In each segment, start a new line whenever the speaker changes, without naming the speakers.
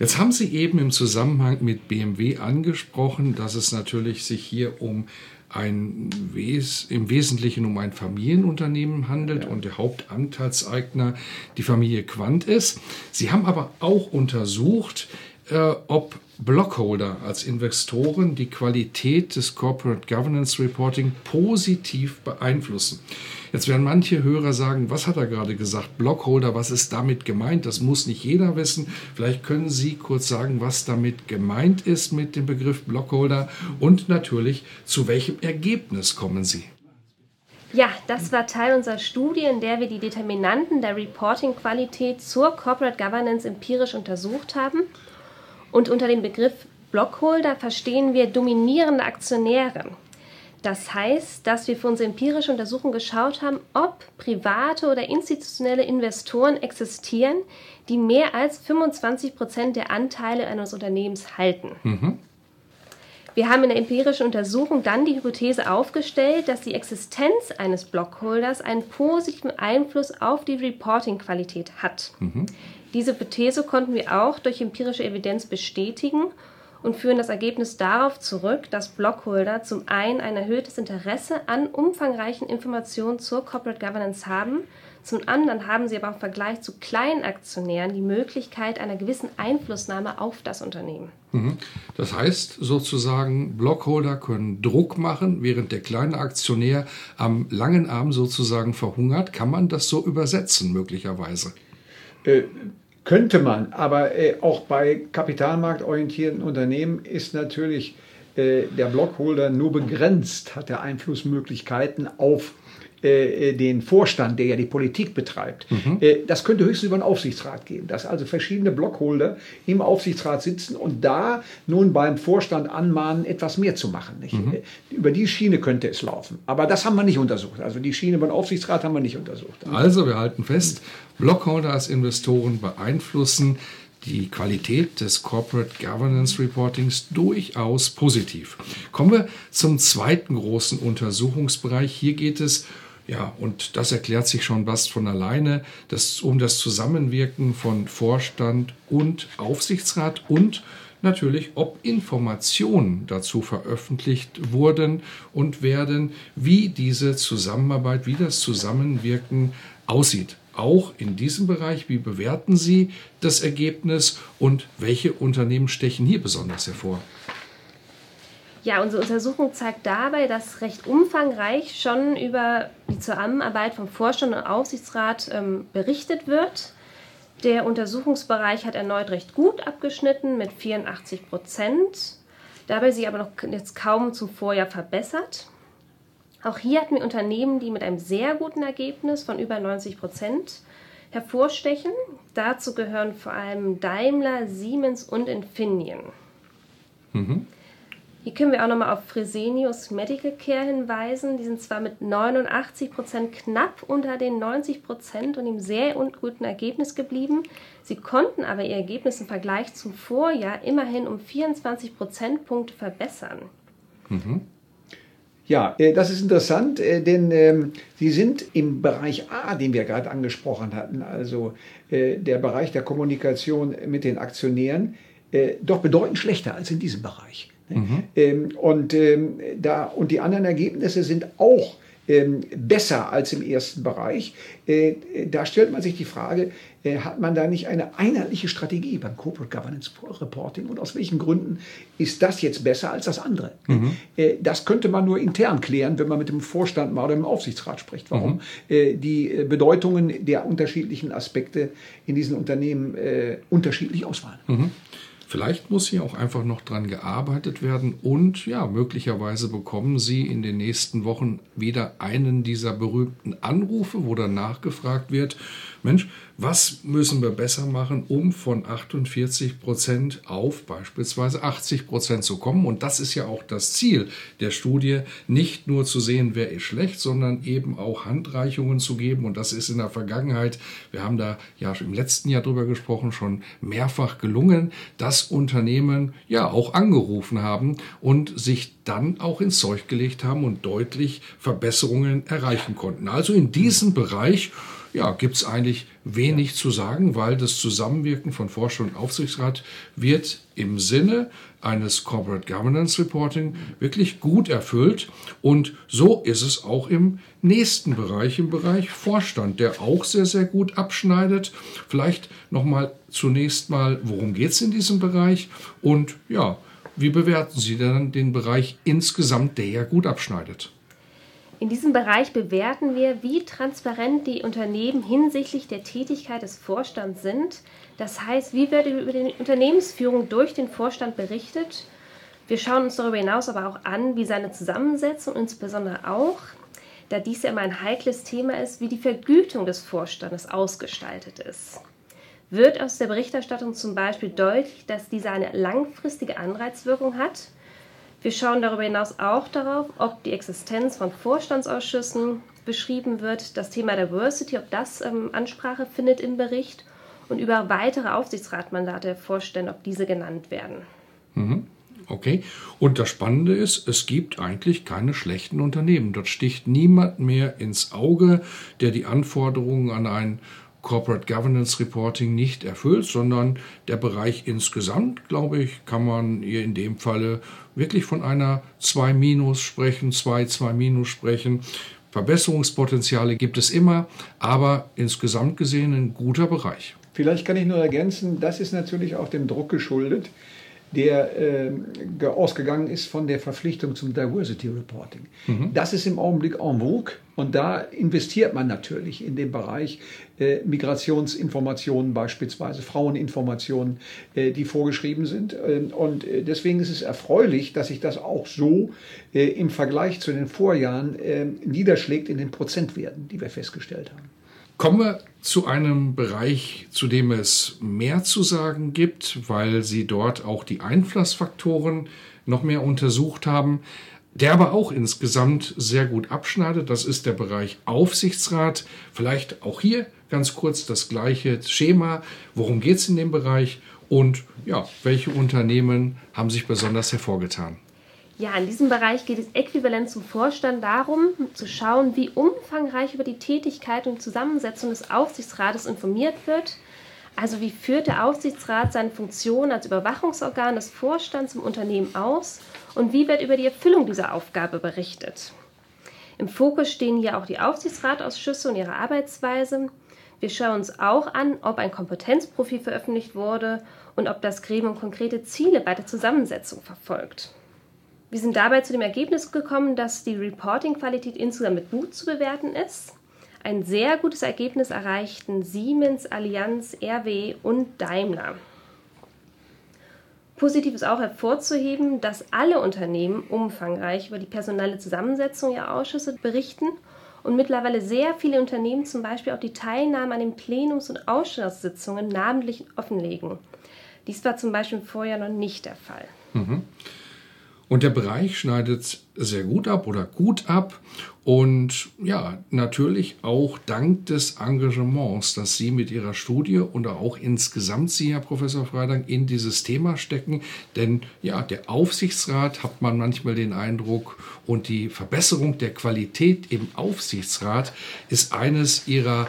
Jetzt haben Sie eben im Zusammenhang mit BMW angesprochen, dass es natürlich sich hier um ein Wes im Wesentlichen um ein Familienunternehmen handelt ja. und der Hauptanteilseigner die Familie Quant ist. Sie haben aber auch untersucht, äh, ob Blockholder als Investoren die Qualität des Corporate Governance Reporting positiv beeinflussen. Jetzt werden manche Hörer sagen, was hat er gerade gesagt? Blockholder, was ist damit gemeint? Das muss nicht jeder wissen. Vielleicht können Sie kurz sagen, was damit gemeint ist mit dem Begriff Blockholder und natürlich, zu welchem Ergebnis kommen Sie?
Ja, das war Teil unserer Studie, in der wir die Determinanten der Reporting-Qualität zur Corporate Governance empirisch untersucht haben. Und unter dem Begriff Blockholder verstehen wir dominierende Aktionäre. Das heißt, dass wir für unsere empirische Untersuchung geschaut haben, ob private oder institutionelle Investoren existieren, die mehr als 25 Prozent der Anteile eines Unternehmens halten. Mhm. Wir haben in der empirischen Untersuchung dann die Hypothese aufgestellt, dass die Existenz eines Blockholders einen positiven Einfluss auf die Reporting-Qualität hat. Mhm. Diese Hypothese konnten wir auch durch empirische Evidenz bestätigen und führen das Ergebnis darauf zurück, dass Blockholder zum einen ein erhöhtes Interesse an umfangreichen Informationen zur Corporate Governance haben, zum anderen haben sie aber im Vergleich zu kleinen Aktionären die Möglichkeit einer gewissen Einflussnahme auf das Unternehmen.
Mhm. Das heißt sozusagen, Blockholder können Druck machen, während der kleine Aktionär am langen Arm sozusagen verhungert. Kann man das so übersetzen möglicherweise?
Äh, könnte man, aber äh, auch bei kapitalmarktorientierten Unternehmen ist natürlich äh, der Blockholder nur begrenzt, hat er Einflussmöglichkeiten auf äh, äh, den Vorstand, der ja die Politik betreibt. Mhm. Äh, das könnte höchstens über einen Aufsichtsrat gehen, dass also verschiedene Blockholder im Aufsichtsrat sitzen und da nun beim Vorstand anmahnen, etwas mehr zu machen. Mhm. Über die Schiene könnte es laufen. Aber das haben wir nicht untersucht. Also die Schiene beim Aufsichtsrat haben wir nicht untersucht.
Also wir halten fest, Blockholder als Investoren beeinflussen die Qualität des Corporate Governance Reportings durchaus positiv. Kommen wir zum zweiten großen Untersuchungsbereich. Hier geht es ja, und das erklärt sich schon was von alleine, dass um das Zusammenwirken von Vorstand und Aufsichtsrat und natürlich, ob Informationen dazu veröffentlicht wurden und werden, wie diese Zusammenarbeit, wie das Zusammenwirken aussieht. Auch in diesem Bereich, wie bewerten Sie das Ergebnis und welche Unternehmen stechen hier besonders hervor?
Ja, unsere Untersuchung zeigt dabei, dass recht umfangreich schon über die Zusammenarbeit vom Vorstand und Aufsichtsrat ähm, berichtet wird. Der Untersuchungsbereich hat erneut recht gut abgeschnitten mit 84 Prozent, dabei sich aber noch jetzt kaum zum Vorjahr verbessert. Auch hier hatten wir Unternehmen, die mit einem sehr guten Ergebnis von über 90 Prozent hervorstechen. Dazu gehören vor allem Daimler, Siemens und Infineon. Mhm. Hier können wir auch nochmal auf Fresenius Medical Care hinweisen. Die sind zwar mit 89 Prozent knapp unter den 90 Prozent und im sehr guten Ergebnis geblieben. Sie konnten aber ihr Ergebnis im Vergleich zum Vorjahr immerhin um 24 Prozentpunkte verbessern.
Mhm. Ja, äh, das ist interessant, äh, denn ähm, Sie sind im Bereich A, den wir gerade angesprochen hatten, also äh, der Bereich der Kommunikation mit den Aktionären, doch bedeutend schlechter als in diesem Bereich. Mhm. Ähm, und, ähm, da, und die anderen Ergebnisse sind auch ähm, besser als im ersten Bereich. Äh, da stellt man sich die Frage, äh, hat man da nicht eine einheitliche Strategie beim Corporate Governance Reporting und aus welchen Gründen ist das jetzt besser als das andere? Mhm. Äh, das könnte man nur intern klären, wenn man mit dem Vorstand mal oder dem Aufsichtsrat spricht, warum mhm. äh, die äh, Bedeutungen der unterschiedlichen Aspekte in diesen Unternehmen äh, unterschiedlich ausfallen. Mhm.
Vielleicht muss hier auch einfach noch dran gearbeitet werden und ja, möglicherweise bekommen Sie in den nächsten Wochen wieder einen dieser berühmten Anrufe, wo dann nachgefragt wird, Mensch, was müssen wir besser machen, um von 48 Prozent auf beispielsweise 80 Prozent zu kommen? Und das ist ja auch das Ziel der Studie, nicht nur zu sehen, wer ist schlecht, sondern eben auch Handreichungen zu geben. Und das ist in der Vergangenheit, wir haben da ja im letzten Jahr drüber gesprochen, schon mehrfach gelungen, dass Unternehmen ja auch angerufen haben und sich dann auch ins Zeug gelegt haben und deutlich Verbesserungen erreichen konnten. Also in diesem Bereich ja, gibt es eigentlich wenig ja. zu sagen, weil das Zusammenwirken von Forscher und Aufsichtsrat wird im Sinne eines Corporate Governance Reporting wirklich gut erfüllt. Und so ist es auch im nächsten Bereich, im Bereich Vorstand, der auch sehr, sehr gut abschneidet. Vielleicht nochmal zunächst mal, worum geht es in diesem Bereich? Und ja, wie bewerten Sie dann den Bereich insgesamt, der ja gut abschneidet?
In diesem Bereich bewerten wir, wie transparent die Unternehmen hinsichtlich der Tätigkeit des Vorstands sind. Das heißt, wie wird über die Unternehmensführung durch den Vorstand berichtet. Wir schauen uns darüber hinaus aber auch an, wie seine Zusammensetzung, insbesondere auch, da dies ja immer ein heikles Thema ist, wie die Vergütung des Vorstandes ausgestaltet ist. Wird aus der Berichterstattung zum Beispiel deutlich, dass diese eine langfristige Anreizwirkung hat, wir schauen darüber hinaus auch darauf, ob die Existenz von Vorstandsausschüssen beschrieben wird, das Thema Diversity, ob das ähm, Ansprache findet im Bericht und über weitere Aufsichtsratmandate Vorstände, ob diese genannt werden.
Mhm. Okay. Und das Spannende ist, es gibt eigentlich keine schlechten Unternehmen. Dort sticht niemand mehr ins Auge, der die Anforderungen an ein Corporate Governance Reporting nicht erfüllt, sondern der Bereich insgesamt, glaube ich, kann man hier in dem Falle wirklich von einer 2 minus sprechen, 2, 2 minus sprechen. Verbesserungspotenziale gibt es immer, aber insgesamt gesehen ein guter Bereich.
Vielleicht kann ich nur ergänzen, das ist natürlich auch dem Druck geschuldet, der äh, ausgegangen ist von der Verpflichtung zum Diversity Reporting. Mhm. Das ist im Augenblick en vogue und da investiert man natürlich in den Bereich äh, Migrationsinformationen, beispielsweise Fraueninformationen, äh, die vorgeschrieben sind. Ähm, und äh, deswegen ist es erfreulich, dass sich das auch so äh, im Vergleich zu den Vorjahren äh, niederschlägt in den Prozentwerten, die wir festgestellt haben.
Kommen wir zu einem Bereich, zu dem es mehr zu sagen gibt, weil Sie dort auch die Einflussfaktoren noch mehr untersucht haben, der aber auch insgesamt sehr gut abschneidet. Das ist der Bereich Aufsichtsrat. Vielleicht auch hier ganz kurz das gleiche Schema. Worum geht es in dem Bereich und ja, welche Unternehmen haben sich besonders hervorgetan?
Ja, in diesem Bereich geht es äquivalent zum Vorstand darum, zu schauen, wie umfangreich über die Tätigkeit und Zusammensetzung des Aufsichtsrates informiert wird. Also wie führt der Aufsichtsrat seine Funktion als Überwachungsorgan des Vorstands im Unternehmen aus und wie wird über die Erfüllung dieser Aufgabe berichtet. Im Fokus stehen hier auch die Aufsichtsratausschüsse und ihre Arbeitsweise. Wir schauen uns auch an, ob ein Kompetenzprofil veröffentlicht wurde und ob das Gremium konkrete Ziele bei der Zusammensetzung verfolgt. Wir sind dabei zu dem Ergebnis gekommen, dass die Reporting-Qualität insgesamt mit gut zu bewerten ist. Ein sehr gutes Ergebnis erreichten Siemens, Allianz, RW und Daimler. Positiv ist auch hervorzuheben, dass alle Unternehmen umfangreich über die personelle Zusammensetzung ihrer Ausschüsse berichten und mittlerweile sehr viele Unternehmen zum Beispiel auch die Teilnahme an den Plenums- und Ausschusssitzungen namentlich offenlegen. Dies war zum Beispiel Vorjahr noch nicht der Fall. Mhm.
Und der Bereich schneidet sehr gut ab oder gut ab. Und ja, natürlich auch dank des Engagements, das Sie mit Ihrer Studie und auch insgesamt Sie, Herr Professor Freitag, in dieses Thema stecken. Denn ja, der Aufsichtsrat hat man manchmal den Eindruck und die Verbesserung der Qualität im Aufsichtsrat ist eines Ihrer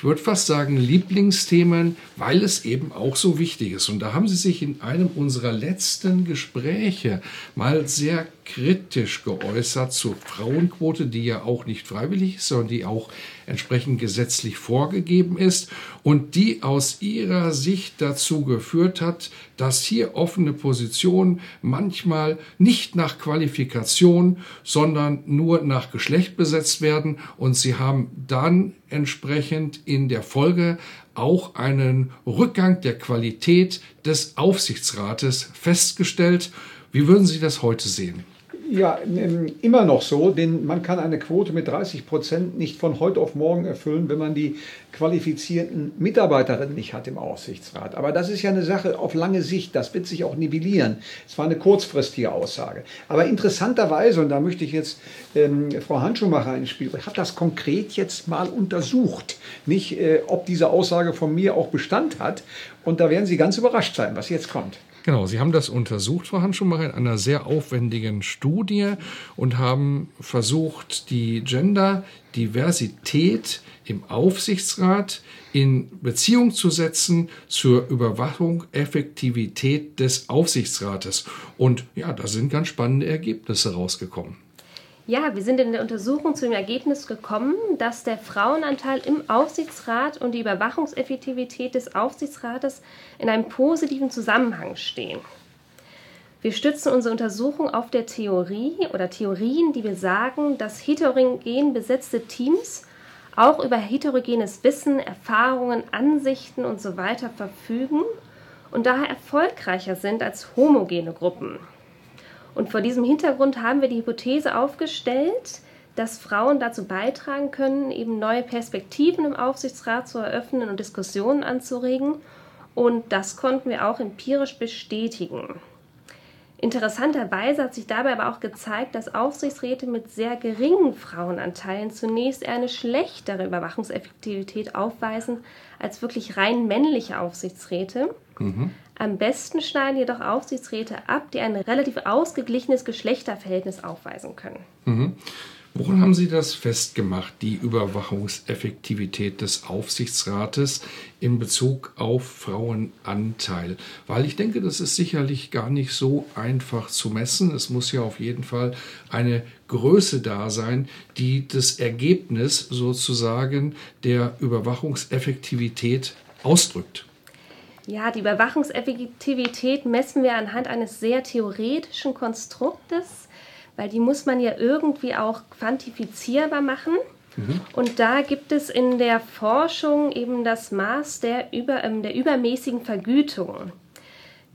ich würde fast sagen, Lieblingsthemen, weil es eben auch so wichtig ist. Und da haben Sie sich in einem unserer letzten Gespräche mal sehr kritisch geäußert zur Frauenquote, die ja auch nicht freiwillig ist, sondern die auch entsprechend gesetzlich vorgegeben ist und die aus ihrer Sicht dazu geführt hat, dass hier offene Positionen manchmal nicht nach Qualifikation, sondern nur nach Geschlecht besetzt werden und sie haben dann entsprechend in der Folge auch einen Rückgang der Qualität des Aufsichtsrates festgestellt. Wie würden Sie das heute sehen?
Ja, immer noch so, denn man kann eine Quote mit 30 Prozent nicht von heute auf morgen erfüllen, wenn man die qualifizierten Mitarbeiterinnen nicht hat im Aufsichtsrat. Aber das ist ja eine Sache auf lange Sicht, das wird sich auch nivellieren. Es war eine kurzfristige Aussage. Aber interessanterweise, und da möchte ich jetzt ähm, Frau Handschumacher ins Spiel ich habe das konkret jetzt mal untersucht. Nicht, äh, ob diese Aussage von mir auch Bestand hat. Und da werden Sie ganz überrascht sein, was jetzt kommt.
Genau, Sie haben das untersucht, Frau Handschumacher, in einer sehr aufwendigen Studie und haben versucht, die Gender-Diversität im Aufsichtsrat in Beziehung zu setzen zur Überwachung, Effektivität des Aufsichtsrates. Und ja, da sind ganz spannende Ergebnisse rausgekommen.
Ja, wir sind in der Untersuchung zu dem Ergebnis gekommen, dass der Frauenanteil im Aufsichtsrat und die Überwachungseffektivität des Aufsichtsrates in einem positiven Zusammenhang stehen. Wir stützen unsere Untersuchung auf der Theorie oder Theorien, die wir sagen, dass heterogen besetzte Teams auch über heterogenes Wissen, Erfahrungen, Ansichten usw. So verfügen und daher erfolgreicher sind als homogene Gruppen. Und vor diesem Hintergrund haben wir die Hypothese aufgestellt, dass Frauen dazu beitragen können, eben neue Perspektiven im Aufsichtsrat zu eröffnen und Diskussionen anzuregen. Und das konnten wir auch empirisch bestätigen. Interessanterweise hat sich dabei aber auch gezeigt, dass Aufsichtsräte mit sehr geringen Frauenanteilen zunächst eher eine schlechtere Überwachungseffektivität aufweisen als wirklich rein männliche Aufsichtsräte. Mhm. Am besten schneiden jedoch Aufsichtsräte ab, die ein relativ ausgeglichenes Geschlechterverhältnis aufweisen können.
Mhm. Woran haben Sie das festgemacht, die Überwachungseffektivität des Aufsichtsrates in Bezug auf Frauenanteil? Weil ich denke, das ist sicherlich gar nicht so einfach zu messen. Es muss ja auf jeden Fall eine Größe da sein, die das Ergebnis sozusagen der Überwachungseffektivität ausdrückt.
Ja, die Überwachungseffektivität messen wir anhand eines sehr theoretischen Konstruktes, weil die muss man ja irgendwie auch quantifizierbar machen. Mhm. Und da gibt es in der Forschung eben das Maß der, über, ähm, der übermäßigen Vergütung.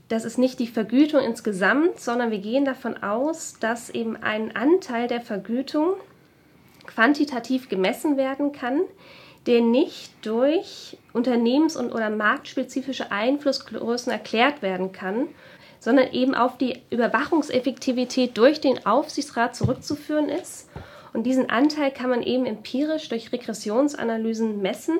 Das ist nicht die Vergütung insgesamt, sondern wir gehen davon aus, dass eben ein Anteil der Vergütung quantitativ gemessen werden kann, der nicht durch unternehmens- und oder marktspezifische Einflussgrößen erklärt werden kann, sondern eben auf die Überwachungseffektivität durch den Aufsichtsrat zurückzuführen ist. Und diesen Anteil kann man eben empirisch durch Regressionsanalysen messen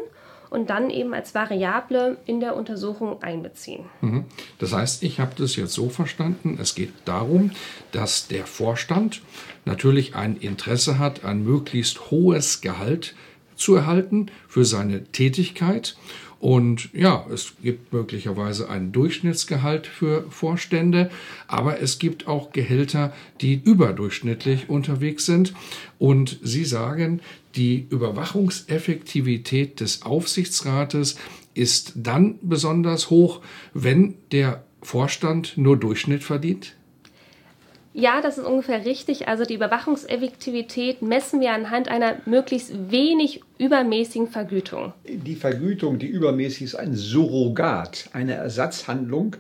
und dann eben als Variable in der Untersuchung einbeziehen.
Mhm. Das heißt, ich habe das jetzt so verstanden, es geht darum, dass der Vorstand natürlich ein Interesse hat, ein möglichst hohes Gehalt zu erhalten für seine Tätigkeit. Und ja, es gibt möglicherweise ein Durchschnittsgehalt für Vorstände, aber es gibt auch Gehälter, die überdurchschnittlich unterwegs sind. Und Sie sagen, die Überwachungseffektivität des Aufsichtsrates ist dann besonders hoch, wenn der Vorstand nur Durchschnitt verdient?
Ja, das ist ungefähr richtig. Also die Überwachungseffektivität messen wir anhand einer möglichst wenig übermäßigen Vergütung.
Die Vergütung, die übermäßig ist, ein Surrogat, eine Ersatzhandlung,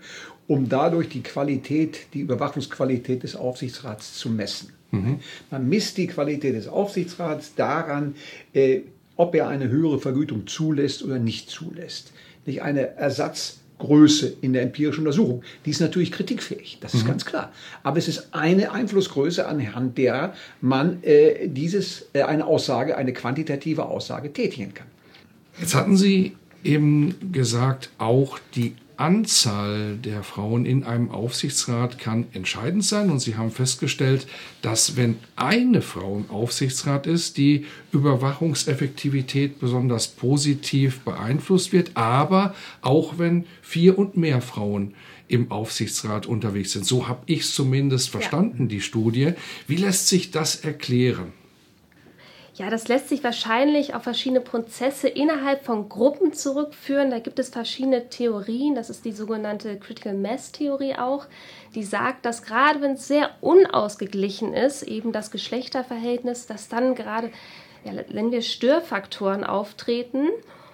um dadurch die Qualität, die Überwachungsqualität des Aufsichtsrats zu messen. Mhm. Man misst die Qualität des Aufsichtsrats daran, äh, ob er eine höhere Vergütung zulässt oder nicht zulässt. Nicht eine Ersatz Größe in der empirischen Untersuchung. Die ist natürlich kritikfähig, das ist mhm. ganz klar. Aber es ist eine Einflussgröße, anhand der man äh, dieses, äh, eine Aussage, eine quantitative Aussage tätigen kann.
Jetzt hatten Sie eben gesagt, auch die Anzahl der Frauen in einem Aufsichtsrat kann entscheidend sein. Und Sie haben festgestellt, dass wenn eine Frau im Aufsichtsrat ist, die Überwachungseffektivität besonders positiv beeinflusst wird, aber auch wenn vier und mehr Frauen im Aufsichtsrat unterwegs sind. So habe ich es zumindest verstanden, ja. die Studie. Wie lässt sich das erklären?
Ja, das lässt sich wahrscheinlich auf verschiedene Prozesse innerhalb von Gruppen zurückführen. Da gibt es verschiedene Theorien. Das ist die sogenannte Critical Mass Theorie auch, die sagt, dass gerade wenn es sehr unausgeglichen ist, eben das Geschlechterverhältnis, dass dann gerade ja, wenn wir Störfaktoren auftreten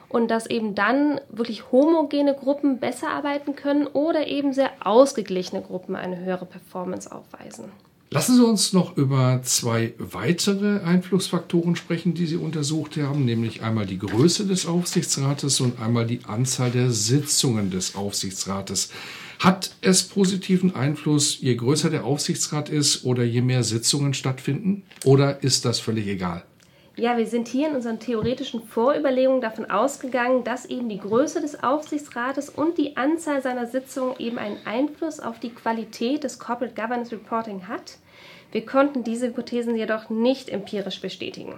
und dass eben dann wirklich homogene Gruppen besser arbeiten können oder eben sehr ausgeglichene Gruppen eine höhere Performance aufweisen.
Lassen Sie uns noch über zwei weitere Einflussfaktoren sprechen, die Sie untersucht haben, nämlich einmal die Größe des Aufsichtsrates und einmal die Anzahl der Sitzungen des Aufsichtsrates. Hat es positiven Einfluss, je größer der Aufsichtsrat ist oder je mehr Sitzungen stattfinden? Oder ist das völlig egal?
Ja, wir sind hier in unseren theoretischen Vorüberlegungen davon ausgegangen, dass eben die Größe des Aufsichtsrates und die Anzahl seiner Sitzungen eben einen Einfluss auf die Qualität des Corporate Governance Reporting hat. Wir konnten diese Hypothesen jedoch nicht empirisch bestätigen.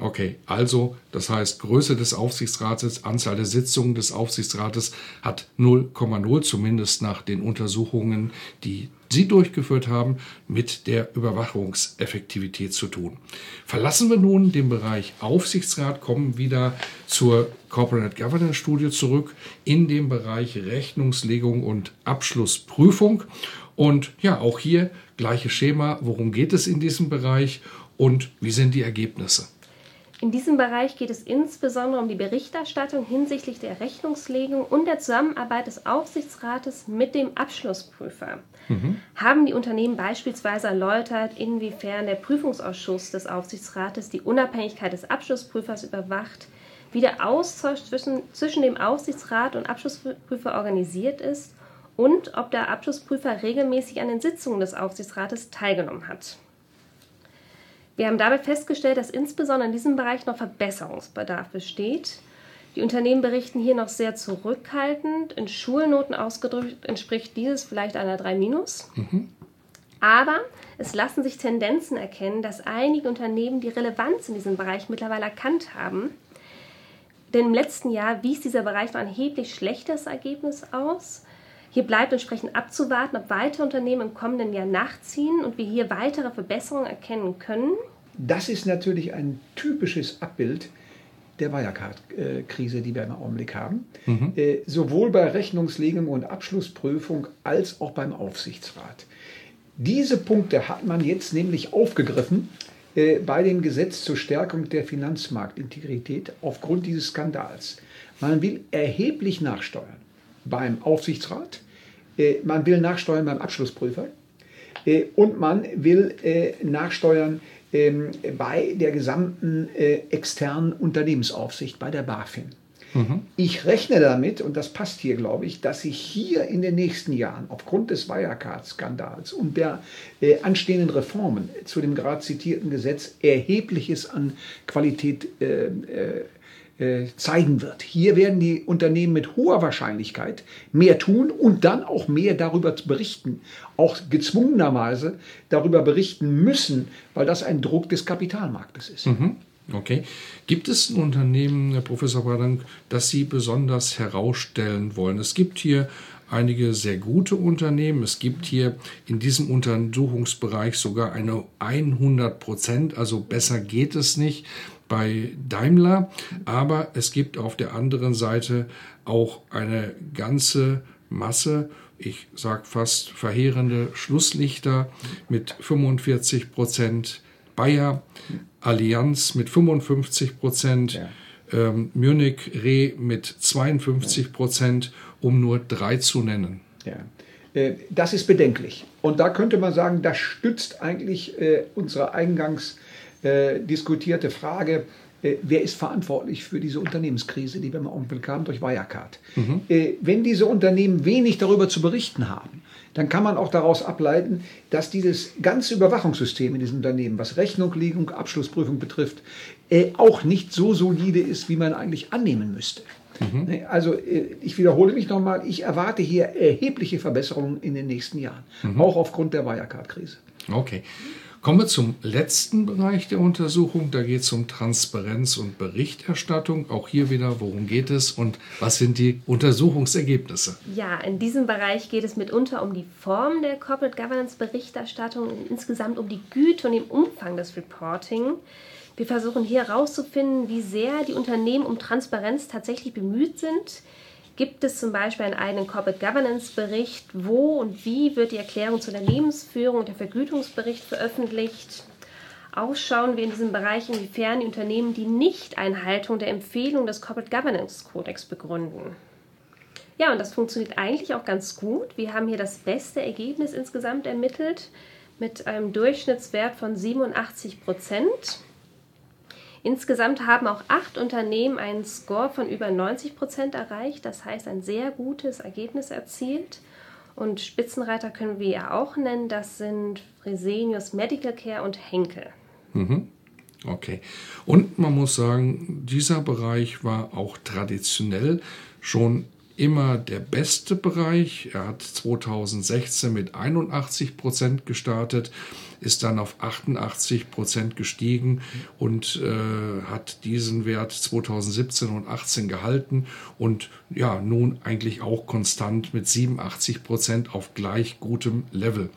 Okay, also das heißt, Größe des Aufsichtsrates, Anzahl der Sitzungen des Aufsichtsrates hat 0,0, zumindest nach den Untersuchungen, die Sie durchgeführt haben, mit der Überwachungseffektivität zu tun. Verlassen wir nun den Bereich Aufsichtsrat, kommen wieder zur Corporate Governance Studie zurück in den Bereich Rechnungslegung und Abschlussprüfung. Und ja, auch hier gleiche Schema. Worum geht es in diesem Bereich und wie sind die Ergebnisse?
In diesem Bereich geht es insbesondere um die Berichterstattung hinsichtlich der Rechnungslegung und der Zusammenarbeit des Aufsichtsrates mit dem Abschlussprüfer. Mhm. Haben die Unternehmen beispielsweise erläutert, inwiefern der Prüfungsausschuss des Aufsichtsrates die Unabhängigkeit des Abschlussprüfers überwacht, wie der Austausch zwischen, zwischen dem Aufsichtsrat und Abschlussprüfer organisiert ist und ob der Abschlussprüfer regelmäßig an den Sitzungen des Aufsichtsrates teilgenommen hat. Wir haben dabei festgestellt, dass insbesondere in diesem Bereich noch Verbesserungsbedarf besteht. Die Unternehmen berichten hier noch sehr zurückhaltend. In Schulnoten ausgedrückt entspricht dieses vielleicht einer 3 Mhm. Aber es lassen sich Tendenzen erkennen, dass einige Unternehmen die Relevanz in diesem Bereich mittlerweile erkannt haben. Denn im letzten Jahr wies dieser Bereich noch ein erheblich schlechteres Ergebnis aus. Hier bleibt entsprechend abzuwarten, ob weitere Unternehmen im kommenden Jahr nachziehen und wir hier weitere Verbesserungen erkennen können.
Das ist natürlich ein typisches Abbild der Wirecard-Krise, die wir im Augenblick haben. Mhm. Äh, sowohl bei Rechnungslegung und Abschlussprüfung als auch beim Aufsichtsrat. Diese Punkte hat man jetzt nämlich aufgegriffen äh, bei dem Gesetz zur Stärkung der Finanzmarktintegrität aufgrund dieses Skandals. Man will erheblich nachsteuern beim Aufsichtsrat, äh, man will nachsteuern beim Abschlussprüfer und man will nachsteuern ähm, bei der gesamten äh, externen Unternehmensaufsicht, bei der BaFin. Mhm. Ich rechne damit, und das passt hier, glaube ich, dass sich hier in den nächsten Jahren aufgrund des Wirecard-Skandals und der äh, anstehenden Reformen zu dem gerade zitierten Gesetz erhebliches an Qualität äh, äh, äh, zeigen wird. Hier werden die Unternehmen mit hoher Wahrscheinlichkeit mehr tun und dann auch mehr darüber berichten, auch gezwungenerweise darüber berichten müssen, weil das ein Druck des Kapitalmarktes ist.
Mhm. Okay. Gibt es ein Unternehmen, Herr Professor Bradank, das Sie besonders herausstellen wollen? Es gibt hier einige sehr gute Unternehmen. Es gibt hier in diesem Untersuchungsbereich sogar eine 100 Prozent, also besser geht es nicht bei Daimler, aber es gibt auf der anderen Seite auch eine ganze Masse, ich sage fast verheerende Schlusslichter mit 45 Prozent, Bayer, Allianz mit 55 Prozent, ja. ähm, Munich Re mit 52 Prozent, um nur drei zu nennen.
Ja. Äh, das ist bedenklich. Und da könnte man sagen, das stützt eigentlich äh, unsere eingangs äh, diskutierte Frage, äh, wer ist verantwortlich für diese Unternehmenskrise, die wir im Augenblick haben durch Wirecard. Mhm. Äh, wenn diese Unternehmen wenig darüber zu berichten haben, dann kann man auch daraus ableiten, dass dieses ganze Überwachungssystem in diesen Unternehmen, was Rechnunglegung, Abschlussprüfung betrifft, äh, auch nicht so solide ist, wie man eigentlich annehmen müsste. Mhm. Ne, also ich wiederhole mich nochmal, ich erwarte hier erhebliche Verbesserungen in den nächsten Jahren, mhm. auch aufgrund der Wirecard-Krise.
Okay. Kommen wir zum letzten Bereich der Untersuchung. Da geht es um Transparenz und Berichterstattung. Auch hier wieder, worum geht es und was sind die Untersuchungsergebnisse?
Ja, in diesem Bereich geht es mitunter um die Form der Corporate Governance Berichterstattung und insgesamt um die Güte und den Umfang des Reporting. Wir versuchen hier herauszufinden, wie sehr die Unternehmen um Transparenz tatsächlich bemüht sind Gibt es zum Beispiel einen eigenen Corporate Governance Bericht? Wo und wie wird die Erklärung zur Unternehmensführung und der Vergütungsbericht veröffentlicht? Auch schauen wir in diesem Bereich, inwiefern die Unternehmen die Nichteinhaltung der Empfehlung des Corporate Governance Codex begründen. Ja, und das funktioniert eigentlich auch ganz gut. Wir haben hier das beste Ergebnis insgesamt ermittelt mit einem Durchschnittswert von 87 Prozent. Insgesamt haben auch acht Unternehmen einen Score von über 90 Prozent erreicht, das heißt ein sehr gutes Ergebnis erzielt. Und Spitzenreiter können wir ja auch nennen, das sind Fresenius Medical Care und Henkel.
Mhm. Okay. Und man muss sagen, dieser Bereich war auch traditionell schon immer der beste Bereich. Er hat 2016 mit 81 Prozent gestartet, ist dann auf 88 Prozent gestiegen und äh, hat diesen Wert 2017 und 18 gehalten und ja, nun eigentlich auch konstant mit 87 Prozent auf gleich gutem Level.